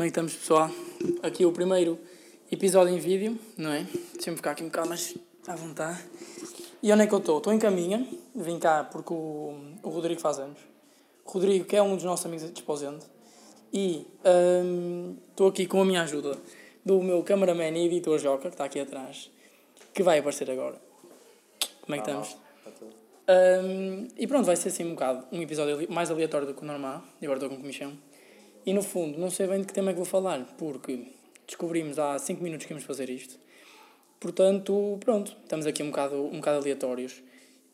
Como é que estamos, pessoal? Aqui o primeiro episódio em vídeo, não é? Deixa-me ficar aqui um bocado mais à vontade. E onde é que eu estou? Estou em caminha, vim cá porque o, o Rodrigo faz anos. O Rodrigo, que é um dos nossos amigos desposente. E hum, estou aqui com a minha ajuda do meu cameraman e editor Joca, que está aqui atrás, que vai aparecer agora. Como é que estamos? Hum, e pronto, vai ser assim um bocado um episódio mais aleatório do que o normal. E agora estou com comichão. E no fundo, não sei bem de que tema é que vou falar, porque descobrimos há 5 minutos que íamos fazer isto. Portanto, pronto, estamos aqui um bocado, um bocado aleatórios.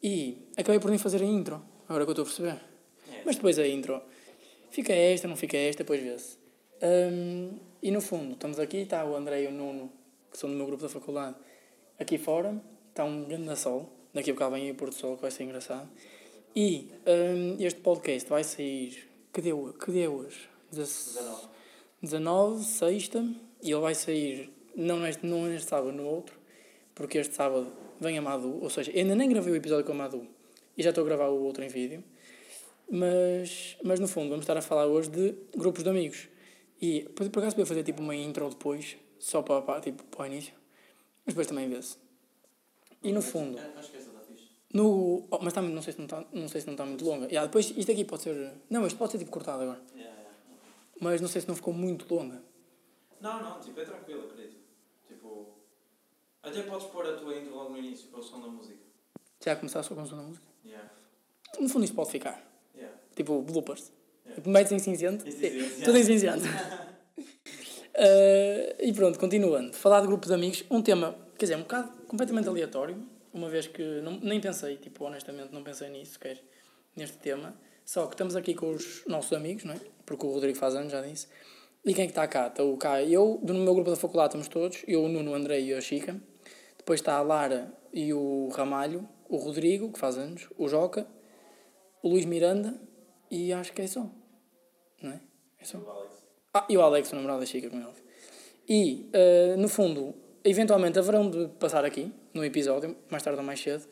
E acabei por nem fazer a intro, agora que eu estou a perceber. Mas depois a intro, fica esta, não fica esta, depois vê-se. Hum, e no fundo, estamos aqui, está o André e o Nuno, que são do meu grupo da faculdade, aqui fora, está um grande sol, daqui a bocado vem aí o Porto Sol, que vai ser engraçado. E hum, este podcast vai sair, que dia, que dia é hoje? 19. 19, sexta, e ele vai sair não neste, não neste sábado, no outro, porque este sábado vem a Madu, ou seja, ainda nem gravei o episódio com a Madu, e já estou a gravar o outro em vídeo, mas, mas no fundo vamos estar a falar hoje de grupos de amigos. E por, por acaso podia fazer tipo uma intro depois, só para, para, tipo, para o início, mas depois também vê-se. E no fundo, no, oh, mas está, não, sei se não está, se não está muito longa. Yeah, depois isto aqui pode ser, não, isto pode ser tipo cortado agora, Yeah, yeah. Mas não sei se não ficou muito longa. Não, não, tipo, é tranquilo, acredito. Tipo, até podes pôr a tua intro logo no início, para o som da música. Já começar só com o som da música? Yeah. No fundo isto pode ficar. Yeah. Tipo bloopers. Yeah. Tipo, metes em cinzento. Em cinzento, Tudo em cinzento. Eh, e pronto, continuando. Falar de grupo de amigos, um tema, quer dizer, um bocado completamente aleatório, uma vez que não, nem pensei, tipo, honestamente, não pensei nisso sequer, neste tema. Só que estamos aqui com os nossos amigos, não é? Porque o Rodrigo faz anos, já disse. E quem é que está cá? Está o cá eu, do meu grupo da faculdade estamos todos, eu, o Nuno, o André e a Chica. Depois está a Lara e o Ramalho, o Rodrigo, que faz anos, o Joca, o Luís Miranda e acho que é só. Não é? É só. O Alex. Ah, e o Alex, o namorado da Chica, como é óbvio. E, eh, no fundo, eventualmente haverão de passar aqui, no episódio, mais tarde ou mais cedo.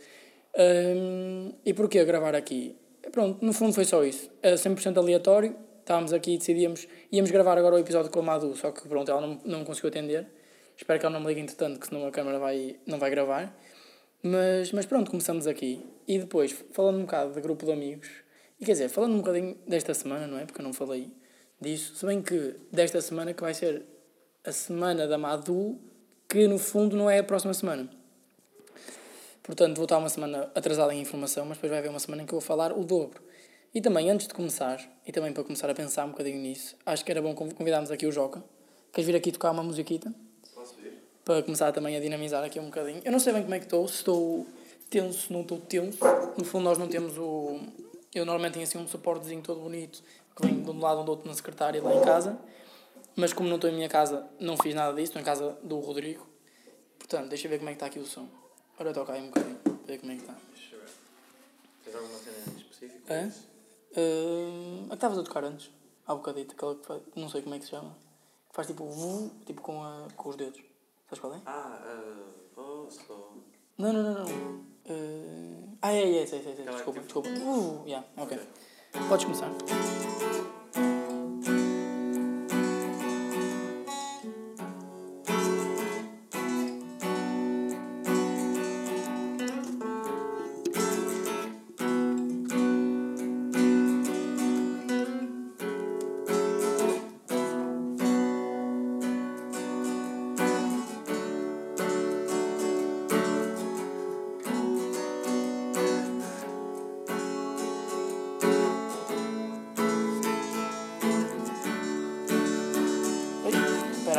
Ehm, e porquê gravar aqui? Pronto, no fundo foi só isso. É 100% aleatório. Estávamos aqui e decidíamos... Íamos gravar agora o episódio com a Madu, só que pronto, ela não, não conseguiu atender. Espero que ela não me ligue entretanto, que senão a câmera vai, não vai gravar. Mas, mas pronto, começamos aqui. E depois, falando um bocado de grupo de amigos, e quer dizer, falando um bocadinho desta semana, não é? Porque eu não falei disso. Se bem que desta semana que vai ser a semana da Madu, que no fundo não é a próxima semana. Portanto, vou estar uma semana atrasada em informação, mas depois vai haver uma semana em que eu vou falar o dobro. E também, antes de começar, e também para começar a pensar um bocadinho nisso, acho que era bom conv- convidarmos aqui o Joca. Queres vir aqui tocar uma musiquita? Posso vir? Para começar também a dinamizar aqui um bocadinho. Eu não sei bem como é que estou, se estou tenso, não estou tenso. No fundo, nós não temos o. Eu normalmente tenho assim um suportezinho todo bonito que vem de um lado ou do outro na secretária lá em casa. Mas como não estou em minha casa, não fiz nada disso, estou em casa do Rodrigo. Portanto, deixa eu ver como é que está aqui o som. Ora, toca aí um bocadinho, para ver como é que está. Deixa eu ver. Tens alguma cena em específico? É? Uh, a que estavas a tocar antes? Há bocadito, aquela que faz, não sei como é que se chama. Que faz tipo vu, tipo com, a, com os dedos. Sabes qual é? Ah, uh, oh, só. Não, não, não, não. Uh, ah, é, é, sei, sei, sei. Aquela Desculpa, que- desculpa. Uh, yeah, ok. Podes começar.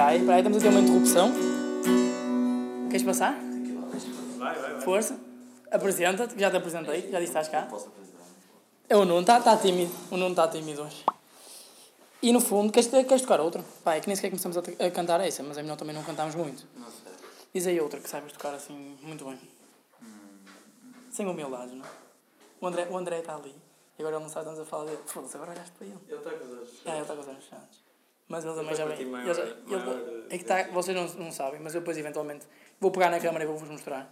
Aí, espera aí, estamos a ter uma interrupção. Queres passar? Vai, vai, vai. Força. Apresenta-te, já te apresentei, já disse que estás cá. Posso apresentar? É o Nuno, está tá tímido. O Nuno está tímido hoje. E no fundo, queres, queres tocar outra? Pá, é que nem sequer começamos a, a cantar essa, mas é melhor também não cantarmos muito. Não sei. Diz aí outra que saibas tocar assim muito bem. Sem humildade, não é? O André, o André está ali. E agora ele não sabe, estamos a falar dele. Foda-se, agora olhaste para ele. Ele está com os olhos. Ah, ele está com os olhos fechados. Mas ele também já vem. partir ele maior- ele- maior, é que tá, vocês não, não sabem, mas eu depois eventualmente vou pegar na câmera e vou-vos mostrar.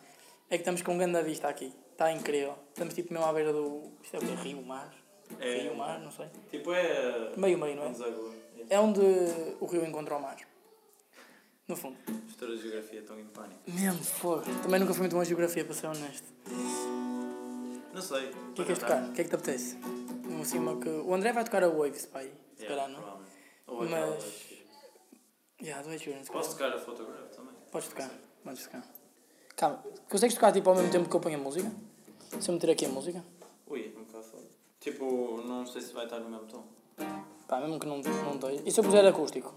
É que estamos com grande vista aqui. Está incrível. Estamos tipo mesmo à beira do. Isto é o quê? Rio, mar? É. Rio, mar, não sei. Tipo, é. Meio, meio, não é? Um. É onde o rio encontra o mar. No fundo. História de geografia estão em pânico. Mesmo, fogo. Também nunca fui muito bom em geografia, para ser honesto. Não sei. O que é que queres tocar? O que é que te apetece? Um cima que... O André vai tocar a Waves, pai. Se calhar, não? Ou Mas- aquelas. Já, do Ed Sheeran, se Posso calhar. tocar a Photograph também? Podes tocar. Podes tocar. Calma. Consegues tocar tipo ao mesmo tempo que eu ponho a música? Se eu meter aqui a música? Ui, um bocado foda. Tipo, não sei se vai estar no mesmo tom. Pá, mesmo que não, não. E se eu puser acústico?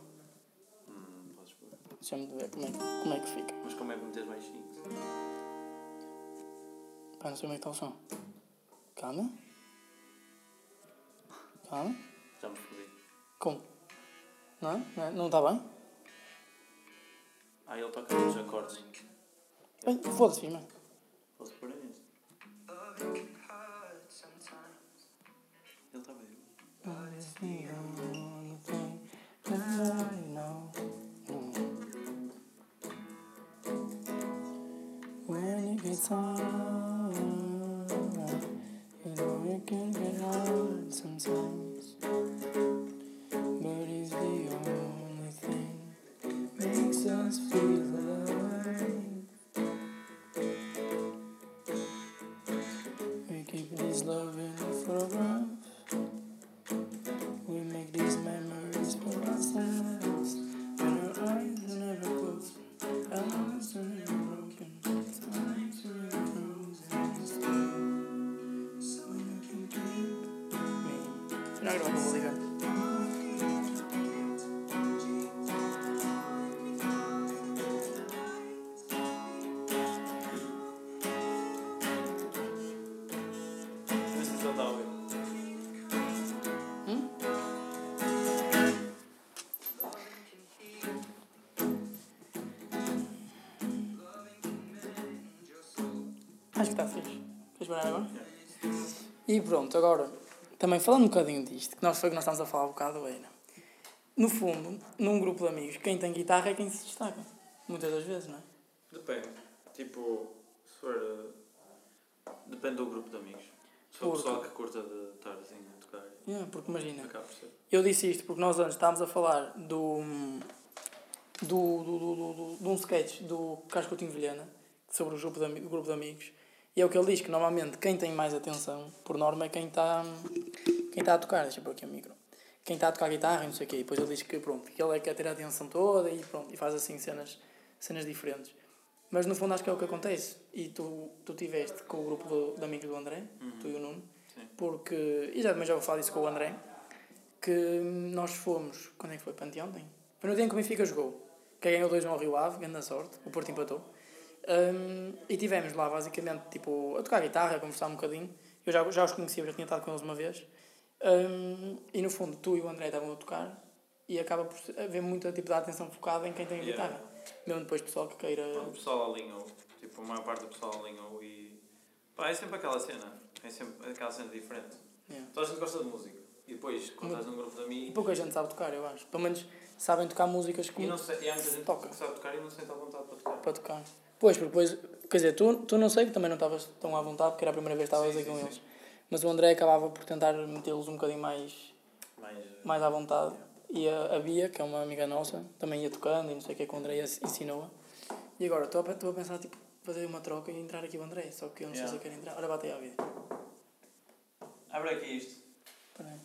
Hum, podes pôr. Deixa-me ver como é, que- como é que fica. Mas como é que metes mais 5? Pá, não sei como é que está o som. Calma. Calma. Já me fodi. Como? Não é? Não é? Não está bem? Ah, ele toca nos acordes. Foda-se, filma. Posso pôr nisso? Ele está bem. When it gets hard, you know it can get hard sometimes. E pronto, agora, também falando um bocadinho disto, que nós foi que nós estamos a falar um bocado, era. No fundo, num grupo de amigos, quem tem guitarra é quem se destaca. Muitas das vezes, não é? Depende. Tipo, se for. eh, Depende do grupo de amigos. Se for o Porque- pessoal que curta de estar assim a tocar, Yeah, porque imagina, eu disse isto porque nós antes estávamos a falar do. do. do. do. do, do de um sketch do Carlos Coutinho Vilhena sobre o grupo, de, o grupo de amigos. E é o que ele diz que normalmente quem tem mais atenção, por norma, é quem está quem está a tocar. Deixa eu pôr aqui o micro. Quem está a tocar guitarra e não sei o quê. E depois ele diz que pronto, que ele é que quer ter a atenção toda e pronto, e faz assim cenas, cenas diferentes. Mas no fundo acho que é o que acontece. E tu, tu tiveste com o grupo do, de amigos do André, tu e o Nuno, Sim. porque. E já também já vou falar disso com o André, que nós fomos. Quando é que foi? Para anteontem? Foi no dia em que o Benfica jogou. Que ganhou 2 ao Rio Ave, grande sorte, o Porto empatou. Um, e tivemos lá basicamente tipo, a tocar guitarra, a conversar um bocadinho. Eu já, já os conhecia, já tinha estado com eles uma vez. Um, e no fundo, tu e o André estavam a tocar e acaba por haver muita tipo, da atenção focada em quem tem a Yeah. guitarra. Mesmo depois pessoal que queira. O pessoal alinhou. Tipo, a maior parte do pessoal alinhou e. Pá, é sempre aquela cena. É sempre aquela cena diferente. Yeah. Toda a gente gosta de música. E depois, quando estás num grupo de E amigos. pouca gente sabe tocar, eu acho. Pelo menos sabem tocar músicas E, como não sei, e há muita gente Toca. que sabe tocar e não sente à vontade para tocar. para tocar. Pois, porque depois, quer dizer, tu, tu não sei, que também não estavas tão à vontade, porque era a primeira vez que estavas aí com eles. Mas o André acabava por tentar metê-los um bocadinho mais, Mais. mais à vontade. E a, a Bia, que é uma amiga nossa, também ia tocando e não sei o que é que o André ens- ensinou. E agora estou a, estou a pensar, tipo, fazer uma troca e entrar aqui o André, só que eu não sei Yeah. se eu quero entrar. Ora, bate aí à vida. Abre aqui isto. Aí.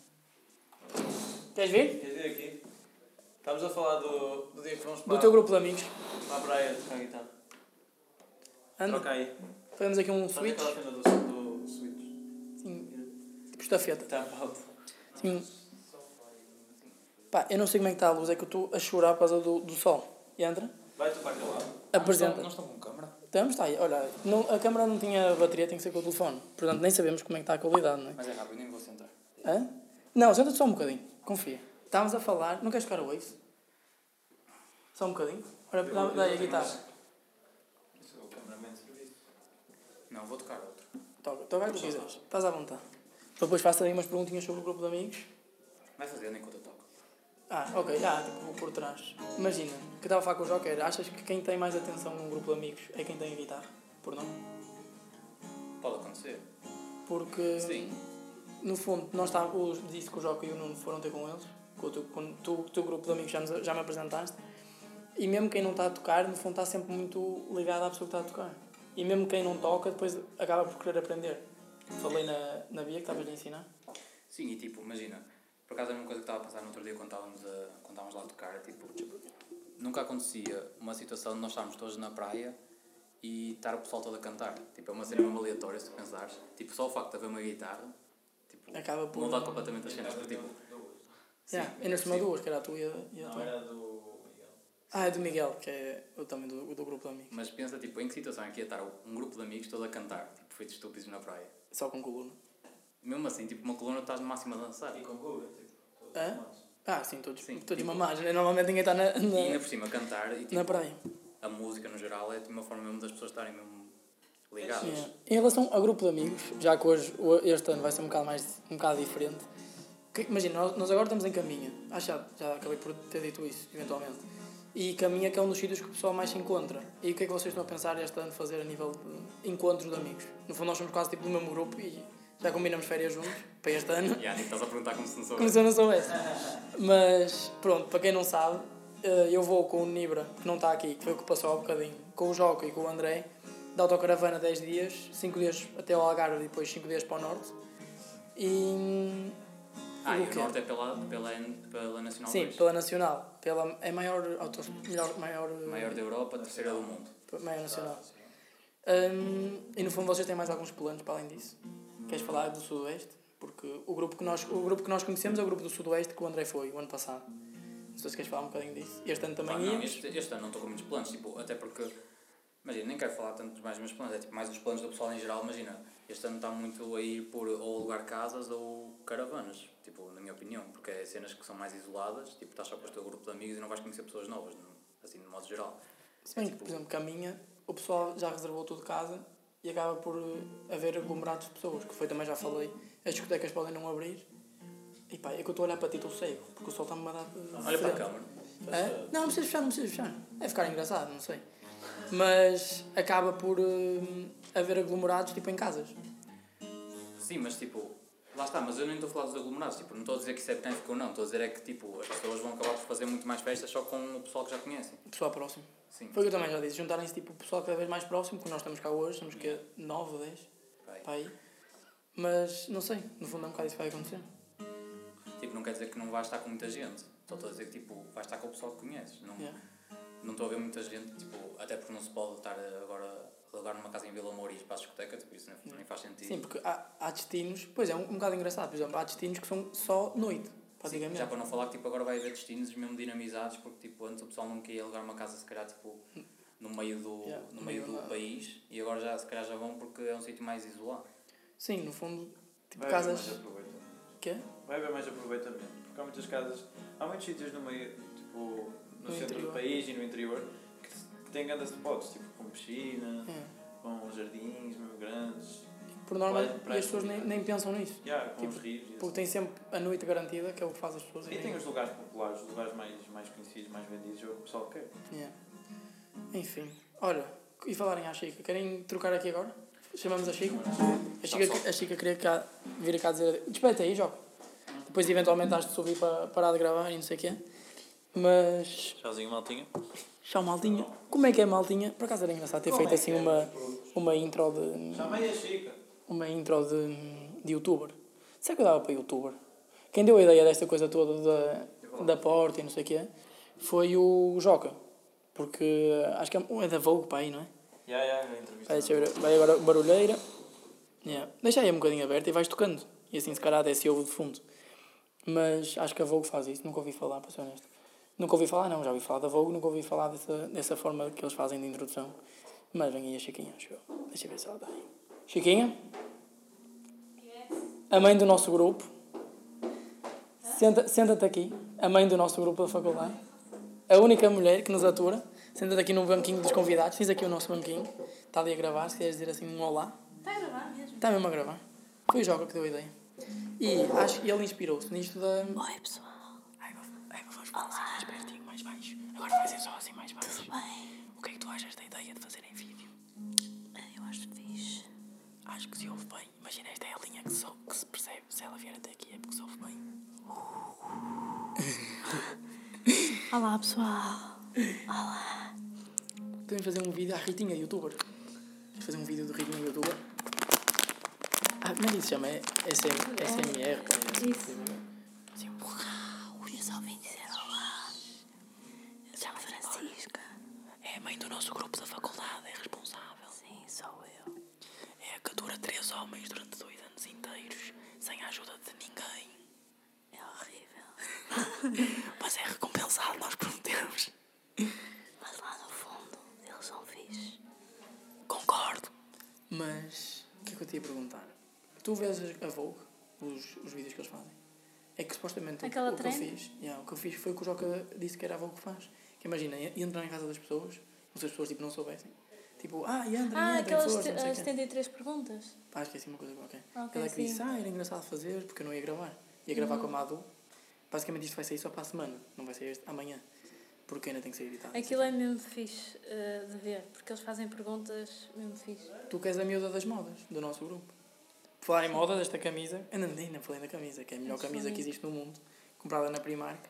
Queres vir? Queres vir aqui? Estamos a falar do, do dia que vamos para, Do teu grupo de amigos. para a praia tocar guitarra. Anda, Troca aí. fazemos aqui um Faz switch. aquela cena do, do switch. Sim, tipo estafeta. Está alto. Sim. Pá, eu não sei como é que está a luz, é que eu estou a chorar por causa do, do sol. E entra? Vai tu para aquele lado. Apresenta. Não estão com câmara? Estamos, está aí. Olha, não, a câmera não tinha bateria, tem que ser com o telefone. Portanto, nem sabemos como é que está a qualidade, não é? Mas é rápido, nem vou sentar. Hã? Não, senta-te só um bocadinho. Confia. Estávamos a falar. Não queres tocar o Waves? Só um bocadinho? Ora, dá, dá aí a guitarra. Não, vou tocar outro. Toca, toca o que quiseres. Estás à vontade. Depois faço aí umas perguntinhas sobre o grupo de amigos. Vai fazendo enquanto eu toco. Ah, ok, ah, tipo, por trás. Imagina, o que estava a falar com o Joker, achas que quem tem mais atenção num grupo de amigos é quem tem a guitarra? Por não? Pode acontecer. Porque, Sim. no fundo, nós tá, disse que o Joker e o Nuno foram ter com eles, com o teu, com tu, o teu grupo de amigos já, nos- já me apresentaste, e mesmo quem não está a tocar, no fundo, está sempre muito ligado à pessoa que está a tocar. E mesmo quem não toca, depois acaba por querer aprender. Falei na, na Bia que estavas a ensinar. Sim, e tipo, imagina, por acaso é uma coisa que estava a passar no outro dia quando estávamos, a, quando estávamos lá a tocar, tipo, nunca acontecia uma situação de nós estarmos todos na praia e estar o pessoal todo a cantar. Tipo, é uma cena mesmo aleatória, se tu pensares. Tipo, só o facto de haver uma guitarra, tipo, Acaba por- mudar completamente as cenas. Porque, tipo, Yeah, ainda por cima duas, que era a tua e a, e a Não, tua. era do. Ah, é do Miguel, que é o também do, do grupo de amigos. mas pensa, tipo, em que situação é que ia estar um grupo de amigos todo a cantar, tipo, feitos estúpidos na praia. Só com coluna. Mesmo assim, tipo, uma coluna estás no máximo a dançar. E com Guga, tipo. Hã? Ah, sim, todos, Sim, todos tipo- mamados. Normalmente ninguém está na, E ainda na, por cima, cantar e tipo, na praia. a música no geral é tipo, uma forma mesmo das pessoas estarem mesmo ligadas. Yeah. Em relação ao grupo de amigos, já que hoje, este ano vai ser um bocado, mais, um bocado diferente, que- imagina, nós, nós agora estamos em Caminha, acho que já, já acabei por ter dito isso, eventualmente, e Caminha que é um dos sítios que o pessoal mais se encontra. E o que é que vocês estão a pensar este ano fazer a nível de encontros de amigos? No fundo, nós somos quase tipo do mesmo grupo e já combinamos férias juntos para este ano. Yeah, estás a perguntar como se não Como soubesse. se eu não soubesse. Mas, pronto, para quem não sabe, eh, eu vou com o Nibra, que não está aqui, que foi o que passou há um bocadinho, com o Joca e com o André, da autocaravana 10 dias, 5 dias até ao Algarve e depois 5 dias para o Norte. E. Ah, e o norte é pela, pela, pela Nacional Sim, 2. pela Nacional. Pela, é maior, autos, melhor, maior, Maior da Europa, terceira do mundo. maior Nacional. Hum, e no fundo vocês têm mais alguns planos para além disso? Queres falar do Sudoeste? Porque o grupo, que nós, o grupo que nós conhecemos é o grupo do Sudoeste que o André foi o ano passado. Não sei se queres falar um bocadinho disso. Este ano também Pá, não, este, este ano não estou com muitos planos, tipo, até porque, imagina, nem quero falar tanto mais dos meus planos, é tipo mais os planos do pessoal em geral, imagina, este ano está muito a ir por ou alugar casas ou caravanas, tipo, na minha opinião, porque é cenas que são mais isoladas, tipo, estás só com o teu grupo de amigos e não vais conhecer pessoas novas, no- assim, de modo geral. Se bem que, por exemplo, caminha, o pessoal já reservou tudo casa e acaba por eh, haver aglomerados de pessoas, que foi também já falei. As discotecas podem não abrir. E pá, é que eu estou a olhar para ti, estou cego, porque o sol está-me a dar. de Olha para a câmara. É? Não, não precisa fechar, não precisa fechar. É ficar engraçado, não sei. Mas acaba por eh, haver aglomerados tipo em casas. Sim, mas tipo, lá está, mas eu nem estou a falar dos aglomerados, tipo, não estou a dizer que isso é benéfico ou não, estou a dizer é que tipo, as pessoas vão acabar por fazer muito mais festas só com o pessoal que já conhecem. O pessoal próximo. Sim. Foi o que eu também já disse. Juntarem-se tipo o pessoal cada vez mais próximo, como nós estamos cá hoje, somos que 9 ou 10 Vai. para aí. Mas não sei, no fundo é um bocado isso que vai acontecer. Tipo, não quer dizer que não vais estar com muita gente. Só estou a dizer que tipo, vais estar com o pessoal que conheces. Não, Yeah. Não estou a ver muita gente, tipo, até porque não se pode estar agora a alugar numa casa em Vila Moura e ir para a discoteca, tipo, isso nem, nem faz sentido. Sim, porque há, há destinos, pois é, um, um bocado engraçado, por exemplo, há destinos que são só noite, Sim, praticamente. já para não falar que tipo, agora vai haver destinos mesmo dinamizados, porque tipo, antes o pessoal não queria alugar uma casa se calhar tipo, no meio do, Yeah, no meio do país e agora já se calhar já vão porque é um sítio mais isolado. Sim, no fundo, tipo Vai haver casas. mais aproveitamento. Quê? Vai haver mais aproveitamento. Porque há muitas casas, há muitos sítios no meio, tipo, no, No centro interior. do país e no interior, que, têm grandes spots, tipo, com piscina, É. com jardins mesmo grandes, Por norma, Praia- e as pessoas nem, nem pensam nisso. yeah, com Tipo, os rios. Porque assim. tem sempre a noite garantida, que é o que faz as pessoas E tem os lugares populares, os lugares mais, mais conhecidos, mais vendidos, é o que o pessoal quer. Yeah. Enfim, olha, e falarem à Chica, querem trocar aqui agora? Chamamos a Chica? A Chica, a Chica queria cá, vir cá dizer. Despede aí, Joca. Depois, eventualmente, has de subir para parar de gravar e não sei o quê. Mas. Tchauzinho, maltinha. Tchau, Maltinha. Como é que é, Maltinha? Por acaso era engraçado ter Como feito é assim é? uma, uma intro de. Chamei a Chica. Uma intro de, de youtuber. Será que eu dava para youtuber? Quem deu a ideia desta coisa toda da, da porta e não sei o quê foi o Joca. Porque acho que é, é da Vogue para aí, não é? Já, já, a entrevista. Vai, deixa eu ver, vai agora barulheira. Yeah. Deixa aí um bocadinho aberto e vais tocando. E assim se calhar até se ouve de fundo. Mas acho que a Vogue faz isso, nunca ouvi falar, para ser honesto. Nunca ouvi falar, não, já ouvi falar da Vogue, nunca ouvi falar dessa, dessa forma que eles fazem de introdução. Mas vem aí a Chiquinha, acho eu. Deixa eu ver se ela está aí. Chiquinha? A mãe do nosso grupo. Senta- Senta-te aqui, a mãe do nosso grupo da faculdade. A única mulher que nos atura. Senta-te aqui no banquinho dos convidados. Tens aqui o nosso banquinho. Está ali a gravar, se queres dizer assim um olá. Está a gravar mesmo? Está mesmo a gravar. Foi o Joca que deu a ideia. E acho que ele inspirou-se nisto da. Oi, pessoal. Falar assim mais pertinho, mais baixo. Agora vai ser só assim mais baixo. Bem, O que é que tu achas da ideia de fazer em vídeo? eu acho fixe. Acho que se ouve bem. Imagina, esta é a linha que se, que se percebe. Se ela vier até aqui é porque se ouve bem. Olá, pessoal. Podemos fazer um vídeo à Ritinha youtuber. Vamos fazer um vídeo do Ritinha youtuber. Ah, como é que se chama? É SM, SMR? Isso. Sim, Hoje eu só vim dizer olá. Eu chamo Francisca. É a mãe do nosso grupo da faculdade, é responsável. Sim, sou eu. É a que atura três homens durante dois anos inteiros, sem a ajuda de ninguém. É horrível. Mas é recompensado, nós prometemos. Mas lá no fundo, eles são fixe. Concordo. Mas, o que é que eu te ia perguntar? Tu vês a Vogue, os, os vídeos que eles fazem? É que supostamente o- Aquela o, que eu fiz, yeah, o que eu fiz foi o que o Joca disse que era a Vogue que faz. Que imagina, entrar em casa das pessoas, como se as pessoas tipo, não soubessem. Tipo, ah, e entrem, Ah, aquelas força, não sei o as quê. 73 perguntas. Pá, esqueci uma coisa qualquer. Ok, Ela é que disse, sim. Uhum. ah, era engraçado fazer, porque eu não ia gravar. Ia gravar com a Madu. Basicamente isto vai sair só para a semana, não vai sair este, amanhã. Porque ainda tem que ser editado. Aquilo é mesmo fixe eh, de ver, porque eles fazem perguntas mesmo fixe. Tu que és a miúda das modas, do nosso grupo. Falar em moda, desta camisa, ainda nem falei da camisa, que é a melhor camisa que existe no mundo, comprada na Primark.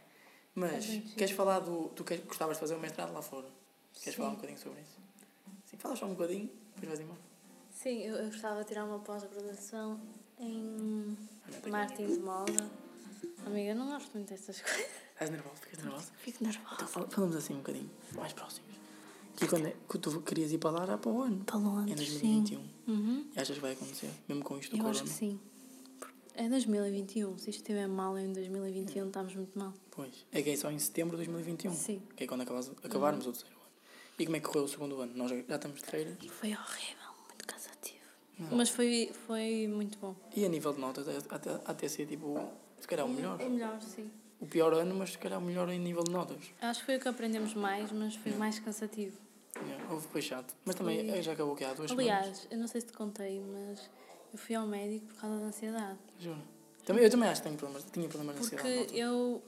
Mas, queres falar do. Tu queres, gostavas de fazer um mestrado lá fora? Queres Sim. falar um bocadinho sobre isso? Sim, fala só um bocadinho, depois vais embora. Sim, eu, eu gostava de tirar uma pós-graduação em marketing de moda. Amiga, não gosto muito destas coisas. Estás nervoso? Ficas nervosa? Fico Então nervosa. fala- falamos assim um bocadinho, mais próximos. E quando é que tu querias ir para lá já para o ano? Para Londres, sim. 2021. Uhum. E achas que vai acontecer? Mesmo com isto do Eu corona? acho que sim. É 2021. Se isto estiver mal em 2021, estamos muito mal. Pois. É que é só em setembro de 2021. Sim. Que é quando acabas, acabarmos o terceiro ano. E como é que correu o segundo ano? Nós já, já estamos de feiras. Foi horrível, muito cansativo. Não. Mas foi, foi muito bom. E a nível de notas, até, até ser tipo, se calhar o melhor. O melhor, sim. O pior ano, mas se calhar o melhor em nível de notas. Acho que foi o que aprendemos mais, mas foi mais cansativo. É, houve- foi chato. Mas também eh, já acabou que há duas semanas. Aliás, eu não sei se te contei, mas eu fui ao médico por causa da ansiedade. Juro. Também, eu também acho que tenho problemas, tinha problemas de Porque ansiedade altura, eu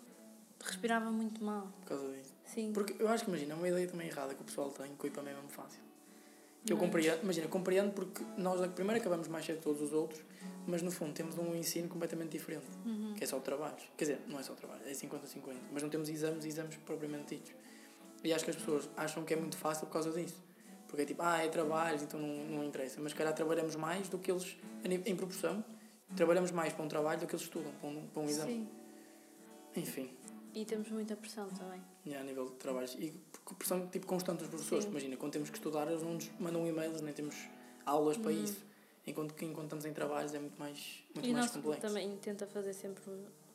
respirava muito mal. por causa disso. Sim. Porque eu acho que, imagina, é uma ideia também errada que o pessoal tem, que o IPAM é mesmo fácil. Eu é? compreendo, imagina, compreendo porque nós primeiro acabamos mais cedo que todos os outros, mas no fundo temos um ensino completamente diferente, Uhum. que é só trabalhos. Quer dizer, não é só trabalho, é 50-50, mas não temos exames e exames propriamente ditos. E acho que as pessoas acham que é muito fácil por causa disso. Porque é tipo, ah, é trabalho, então não, não interessa. Mas, calhar, trabalhamos mais do que eles, em proporção, trabalhamos mais para um trabalho do que eles estudam, para um, para um exame. Sim. Enfim. E temos muita pressão também. Yeah, a nível de trabalhos. E pressão tipo, constante dos professores. Sim. Imagina, quando temos que estudar, eles não nos mandam e-mails, nem temos aulas para Uhum. isso. Enquanto que enquanto estamos em trabalhos é muito mais, muito e mais complexo. também tenta fazer sempre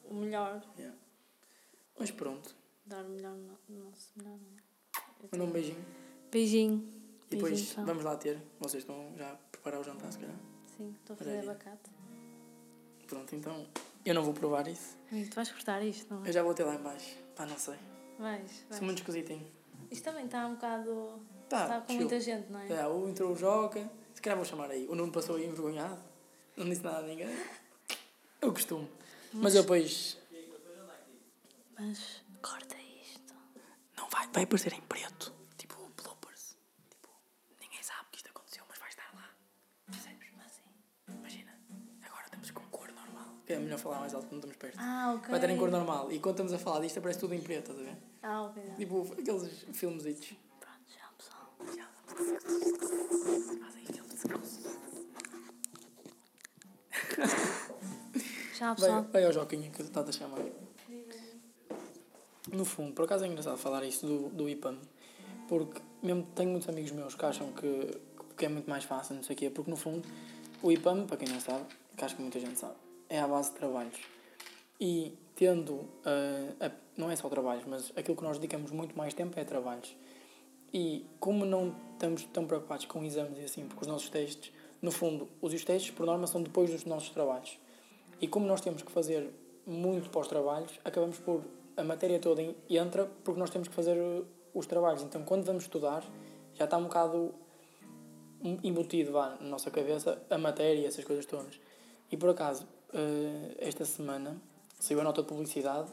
o melhor, Yeah. Mas pronto, dar o melhor no, nosso melhor. Eu manda um beijinho. Beijinho. E depois Beijinho, então. vamos lá ter. Vocês estão já a preparar o jantar, se calhar. Sim, estou a fazer Maravilha. abacate. Pronto, então eu não vou provar isso. Amigo, tu vais cortar isto, não Eu vais? já vou ter lá em baixo. Pá, não sei. Vais, Sou vais. muito esquisitinho. Isto também está um bocado. Tá, está com chill. muita gente, não é? É, o entrou o Joca. Se calhar vou chamar aí. O Nuno passou aí envergonhado. Não disse nada a ninguém. Eu costumo. Mas eu depois Mas corta isto. Não vai, vai aparecer em preto. É melhor falar mais alto, não estamos perto. Ah, ok. Vai estar em cor normal. E quando estamos a falar disto, aparece tudo em preto, estás a ver? Ah, ok. já. Tipo, aqueles filmes. Pronto, já pessoal. Fazem filmes. Já Vai, pessoal. vai ao Joquinha que está a chamar. No fundo, por acaso é engraçado falar isso do, do IPAM, porque mesmo tenho muitos amigos meus que acham que, que é muito mais fácil, não sei o quê, porque no fundo o IPAM, para quem não sabe, que acho que muita gente sabe, é à base de trabalhos. E tendo, ah, a- não é só trabalhos, mas aquilo que nós dedicamos muito mais tempo é trabalhos. E como não estamos tão preocupados com exames e assim, porque os nossos testes, no fundo, os testes por norma são depois dos nossos trabalhos. E como nós temos que fazer muito para os trabalhos, acabamos por. A matéria toda en- entra porque nós temos que fazer uh, os trabalhos. Então, quando vamos estudar, já está um bocado. embutido vá, na nossa cabeça a matéria e essas coisas todas. E por acaso, eh, esta semana saiu a nota de publicidade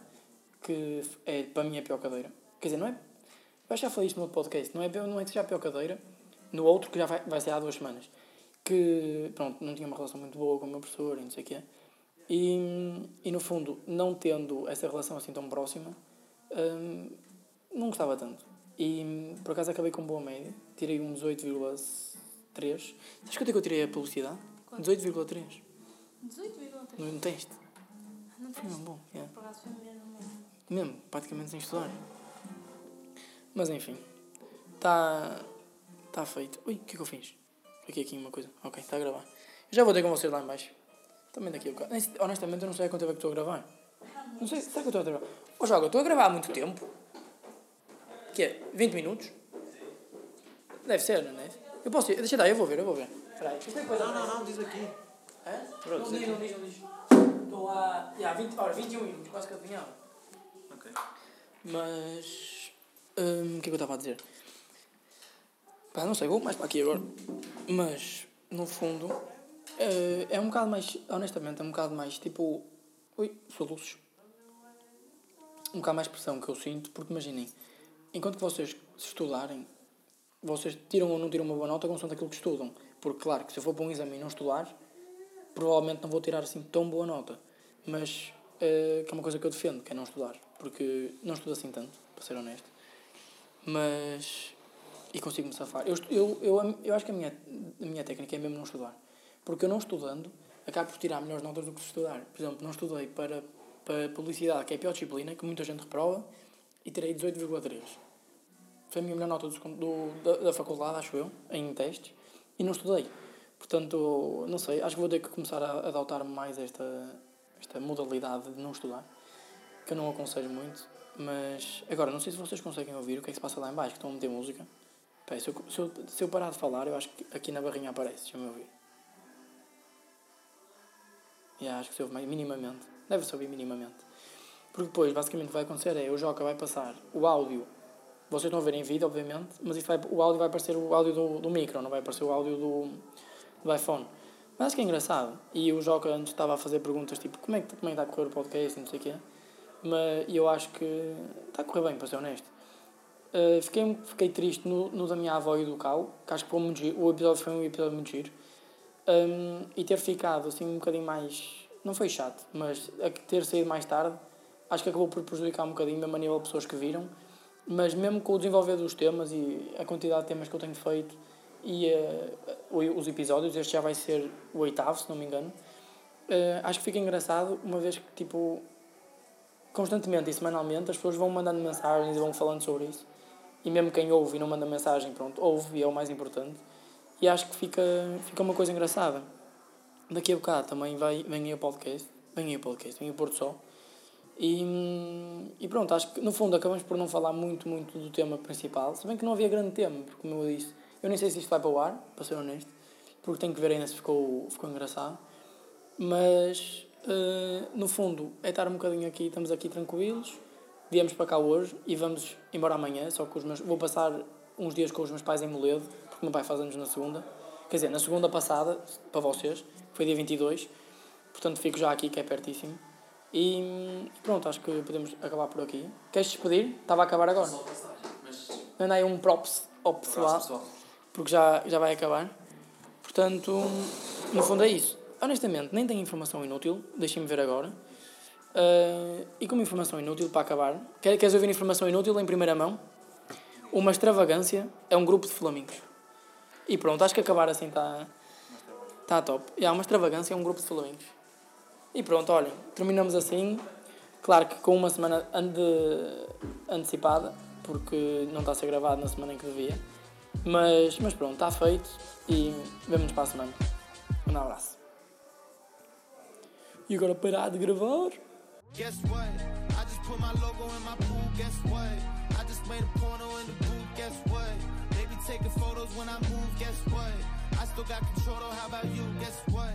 que é para mim a pior cadeira. Quer dizer, não é. Eu já falei isto no outro podcast, não é, não é que seja a pior cadeira, no outro que já vai, vai ser há duas semanas. Que, pronto, não tinha uma relação muito boa com o meu professor e não sei o quê. E, e no fundo, não tendo essa relação assim tão próxima, hum, não gostava tanto. E por acaso acabei com boa média, tirei um 18,3. Sabes quanto é que eu tirei a publicidade? 18,3 18,3. no teste. Não Foi tens? mesmo bom, yeah. Por acaso foi mesmo bom. mesmo, praticamente sem estudar. Mas enfim, está tá feito. Ui, o que é que eu fiz? Aqui, aqui uma coisa. Ok, está a gravar. Já vou ter com vocês lá em baixo. Também daqui a bocado. Honestamente, eu não sei há quanto tempo é que estou a gravar. Não sei, será que eu estou a gravar? Ô, Joga, eu estou a gravar há muito tempo. Que é? 20 minutos? Deve ser, não é? Eu posso ir. Deixa eu dar, eu vou ver, eu vou ver. Espera aí. É Não, não, não, diz aqui. É? Pronto, não diz não diz, não diz. Estou a. Yeah, 20, ora, 21 minutos, quase que adivinhava. Ok. Mas. hum, o que é que eu estava a dizer? Pá, não sei, vou mais para aqui agora. Mas, no fundo, eh, é um bocado mais. Honestamente, é um bocado mais tipo. Ui, soluços. Um bocado mais pressão que eu sinto, porque imaginem, enquanto que vocês se estudarem, vocês tiram ou não tiram uma boa nota consoante aquilo que estudam. Porque, claro, que se eu for para um exame e não estudar, provavelmente não vou tirar assim tão boa nota. Mas eh, que é uma coisa que eu defendo, que é não estudar. Porque não estudo assim tanto, para ser honesto. Mas. E consigo-me safar. Eu, eu, eu, eu acho que a minha, a minha técnica é mesmo não estudar. Porque eu não estudando, acabo por tirar melhores notas do que estudar. Por exemplo, não estudei para, para publicidade, que é a pior disciplina, que muita gente reprova, e tirei 18,3. Foi a minha melhor nota do, do, da, da faculdade, acho eu, em testes, e não estudei. Portanto, não sei, acho que vou ter que começar a adotar mais esta, esta modalidade de não estudar, que eu não aconselho muito. Mas agora, não sei se vocês conseguem ouvir o que é que se passa lá em baixo, que estão a meter música. Peraí, se, eu, se, eu, se eu parar de falar, eu acho que aqui na barrinha aparece, deixa-me ouvir. Yeah, acho que se ouve mais, minimamente. Deve-se ouvir minimamente. Porque depois, basicamente, o que vai acontecer é o Joca vai passar o áudio. Vocês estão a ver em vídeo, obviamente, mas vai, o áudio vai aparecer o áudio do, do micro, não vai aparecer o áudio do, do iPhone. Mas acho que é engraçado. E o Joca antes estava a fazer perguntas tipo como é que, como é que está a correr o podcast não sei o quê. Mas eu acho que está a correr bem, para ser honesto. Uh, fiquei, fiquei triste no, no da minha avó e do Cal, que acho que foi muito giro. o episódio foi um episódio muito giro. Um, e ter ficado assim um bocadinho mais. Não foi chato, mas ter saído mais tarde acho que acabou por prejudicar um bocadinho, mesmo a nível de pessoas que viram. Mas mesmo com o desenvolver dos temas e a quantidade de temas que eu tenho feito e uh, os episódios, este já vai ser o oitavo, se não me engano, uh, acho que fica engraçado, uma vez que tipo constantemente e semanalmente as pessoas vão mandando mensagens e vão falando sobre isso. E mesmo quem ouve e não manda mensagem, pronto, ouve e é o mais importante. E acho que fica, fica uma coisa engraçada. Daqui a bocado também vai, vem aí o podcast, vem aí o podcast, vem o Porto Sol. E, e pronto, acho que no fundo acabamos por não falar muito, muito do tema principal, se bem que não havia grande tema, porque como eu disse, eu nem sei se isto vai para o ar, para ser honesto, porque tenho que ver ainda se ficou, ficou engraçado. Mas uh, no fundo é estar um bocadinho aqui, estamos aqui tranquilos, viemos para cá hoje e vamos embora amanhã, só que os meus, vou passar uns dias com os meus pais em Moledo, porque o meu pai faz anos na segunda, quer dizer, na segunda passada, para vocês, foi dia 22, portanto fico já aqui que é pertíssimo. E pronto, acho que podemos acabar por aqui. Queres despedir? Estava a acabar agora. Anda aí um props ao pessoal, porque já, já vai acabar. Portanto, no fundo é isso. Honestamente, nem tenho informação inútil, deixem-me ver agora. Uh, e como informação inútil, para acabar, quer, queres ouvir informação inútil em primeira mão? Uma extravagância é um grupo de flamingos. E pronto, acho que acabar assim está tá top. E há uma extravagância é um grupo de flamingos. E pronto, olhem, terminamos assim. Claro que com uma semana ande, antecipada, porque não está a ser gravado na semana em que devia. Mas, mas pronto, está feito e vemo-nos para a semana. Um abraço. E agora parar de gravar. Guess what? I just put my logo in my pool. Guess what? I just made a porno in the booth. Guess what? They be taking photos when I move. Guess what? I still got control. How about you? Guess what?